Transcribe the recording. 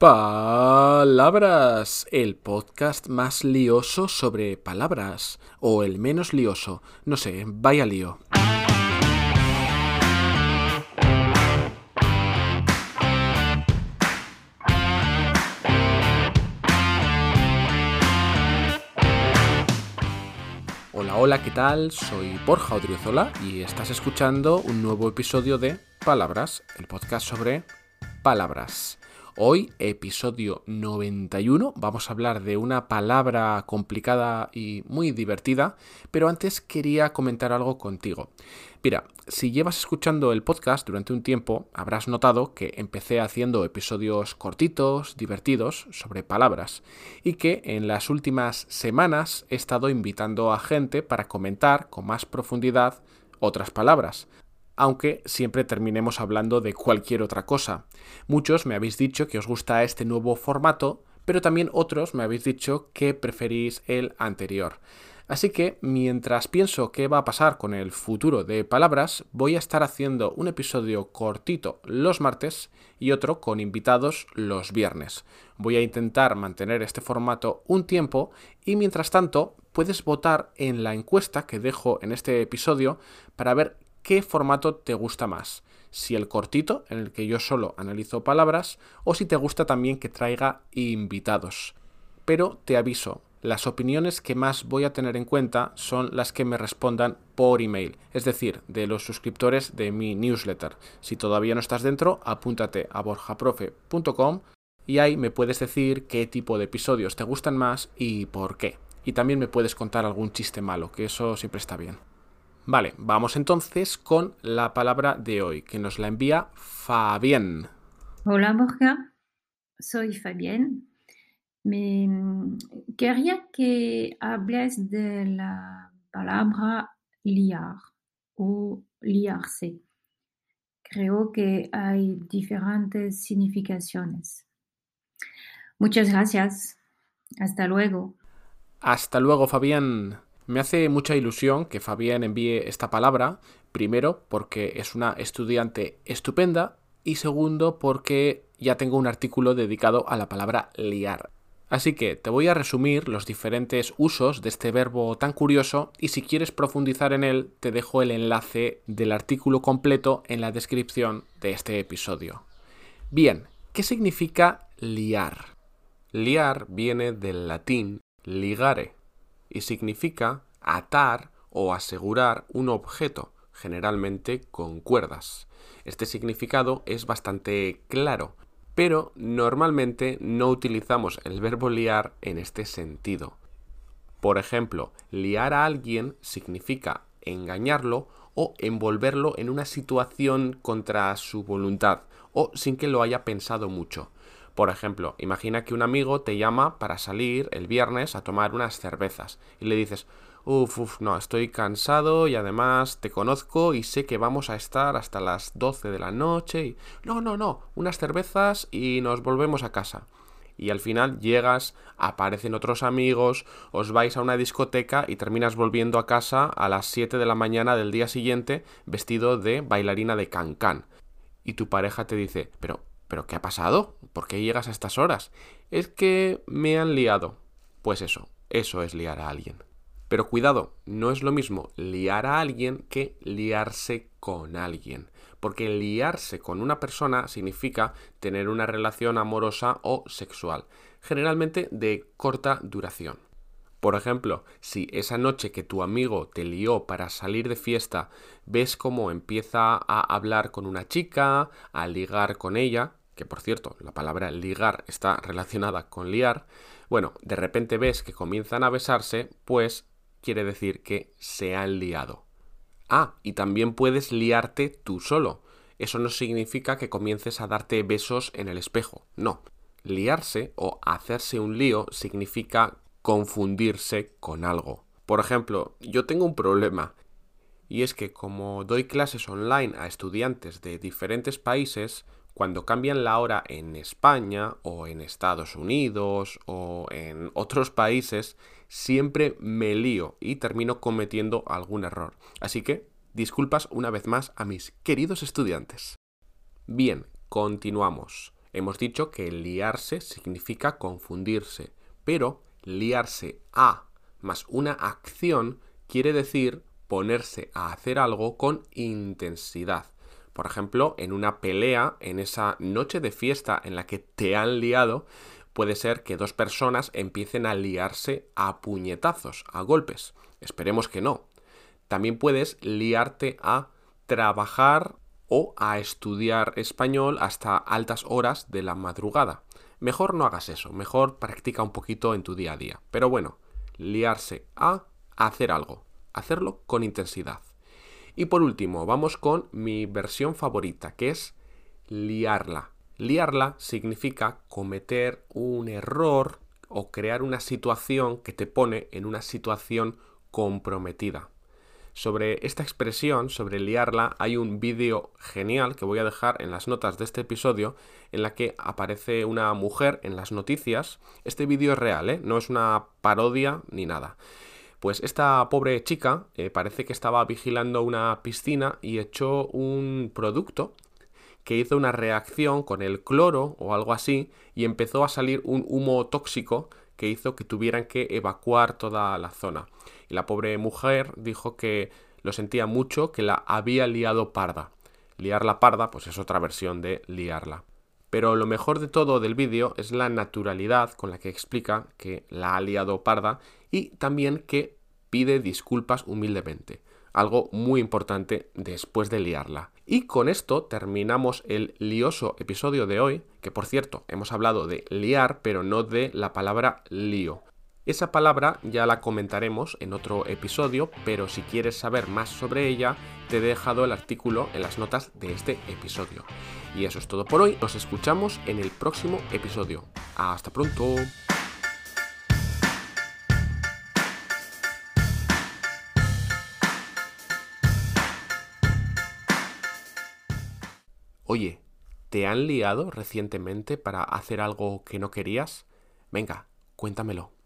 Palabras, el podcast más lioso sobre palabras, o el menos lioso, no sé, vaya lío. Hola, hola, ¿qué tal? Soy Borja Odriozola y estás escuchando un nuevo episodio de Palabras, el podcast sobre palabras. Hoy, episodio 91, vamos a hablar de una palabra complicada y muy divertida, pero antes quería comentar algo contigo. Mira, si llevas escuchando el podcast durante un tiempo, habrás notado que empecé haciendo episodios cortitos, divertidos, sobre palabras, y que en las últimas semanas he estado invitando a gente para comentar con más profundidad otras palabras aunque siempre terminemos hablando de cualquier otra cosa. Muchos me habéis dicho que os gusta este nuevo formato, pero también otros me habéis dicho que preferís el anterior. Así que mientras pienso qué va a pasar con el futuro de palabras, voy a estar haciendo un episodio cortito los martes y otro con invitados los viernes. Voy a intentar mantener este formato un tiempo y mientras tanto puedes votar en la encuesta que dejo en este episodio para ver qué formato te gusta más. Si el cortito, en el que yo solo analizo palabras, o si te gusta también que traiga invitados. Pero te aviso, las opiniones que más voy a tener en cuenta son las que me respondan por email, es decir, de los suscriptores de mi newsletter. Si todavía no estás dentro, apúntate a borjaprofe.com y ahí me puedes decir qué tipo de episodios te gustan más y por qué. Y también me puedes contar algún chiste malo, que eso siempre está bien. Vale, vamos entonces con la palabra de hoy, que nos la envía Fabián. Hola Borja, soy Fabián. Me quería que hables de la palabra liar o liarse. Creo que hay diferentes significaciones. Muchas gracias. Hasta luego. Hasta luego, Fabián. Me hace mucha ilusión que Fabián envíe esta palabra, primero porque es una estudiante estupenda y segundo porque ya tengo un artículo dedicado a la palabra liar. Así que te voy a resumir los diferentes usos de este verbo tan curioso y si quieres profundizar en él te dejo el enlace del artículo completo en la descripción de este episodio. Bien, ¿qué significa liar? Liar viene del latín ligare, y significa atar o asegurar un objeto, generalmente con cuerdas. Este significado es bastante claro, pero normalmente no utilizamos el verbo liar en este sentido. Por ejemplo, liar a alguien significa engañarlo o envolverlo en una situación contra su voluntad o sin que lo haya pensado mucho. Por ejemplo, imagina que un amigo te llama para salir el viernes a tomar unas cervezas y le dices, uff, uff, no, estoy cansado y además te conozco y sé que vamos a estar hasta las 12 de la noche y... No, no, no, unas cervezas y nos volvemos a casa. Y al final llegas, aparecen otros amigos, os vais a una discoteca y terminas volviendo a casa a las 7 de la mañana del día siguiente vestido de bailarina de cancán. Y tu pareja te dice, pero, ¿Pero qué ha pasado? ¿Por qué llegas a estas horas? Es que me han liado. Pues eso, eso es liar a alguien. Pero cuidado, no es lo mismo liar a alguien que liarse con alguien. Porque liarse con una persona significa tener una relación amorosa o sexual, generalmente de corta duración. Por ejemplo, si esa noche que tu amigo te lió para salir de fiesta, ves cómo empieza a hablar con una chica, a ligar con ella, que por cierto, la palabra ligar está relacionada con liar, bueno, de repente ves que comienzan a besarse, pues quiere decir que se han liado. Ah, y también puedes liarte tú solo. Eso no significa que comiences a darte besos en el espejo, no. Liarse o hacerse un lío significa confundirse con algo. Por ejemplo, yo tengo un problema, y es que como doy clases online a estudiantes de diferentes países, cuando cambian la hora en España o en Estados Unidos o en otros países, siempre me lío y termino cometiendo algún error. Así que disculpas una vez más a mis queridos estudiantes. Bien, continuamos. Hemos dicho que liarse significa confundirse, pero liarse a más una acción quiere decir ponerse a hacer algo con intensidad. Por ejemplo, en una pelea, en esa noche de fiesta en la que te han liado, puede ser que dos personas empiecen a liarse a puñetazos, a golpes. Esperemos que no. También puedes liarte a trabajar o a estudiar español hasta altas horas de la madrugada. Mejor no hagas eso, mejor practica un poquito en tu día a día. Pero bueno, liarse a hacer algo, hacerlo con intensidad. Y por último, vamos con mi versión favorita, que es liarla. Liarla significa cometer un error o crear una situación que te pone en una situación comprometida. Sobre esta expresión, sobre liarla, hay un vídeo genial que voy a dejar en las notas de este episodio en la que aparece una mujer en las noticias. Este vídeo es real, ¿eh? no es una parodia ni nada. Pues esta pobre chica eh, parece que estaba vigilando una piscina y echó un producto que hizo una reacción con el cloro o algo así y empezó a salir un humo tóxico que hizo que tuvieran que evacuar toda la zona. Y la pobre mujer dijo que lo sentía mucho, que la había liado parda. Liar la parda, pues es otra versión de liarla. Pero lo mejor de todo del vídeo es la naturalidad con la que explica que la ha liado parda y también que pide disculpas humildemente algo muy importante después de liarla. Y con esto terminamos el lioso episodio de hoy, que por cierto hemos hablado de liar, pero no de la palabra lío. Esa palabra ya la comentaremos en otro episodio, pero si quieres saber más sobre ella, te he dejado el artículo en las notas de este episodio. Y eso es todo por hoy, nos escuchamos en el próximo episodio. Hasta pronto. Oye, ¿te han liado recientemente para hacer algo que no querías? Venga, cuéntamelo.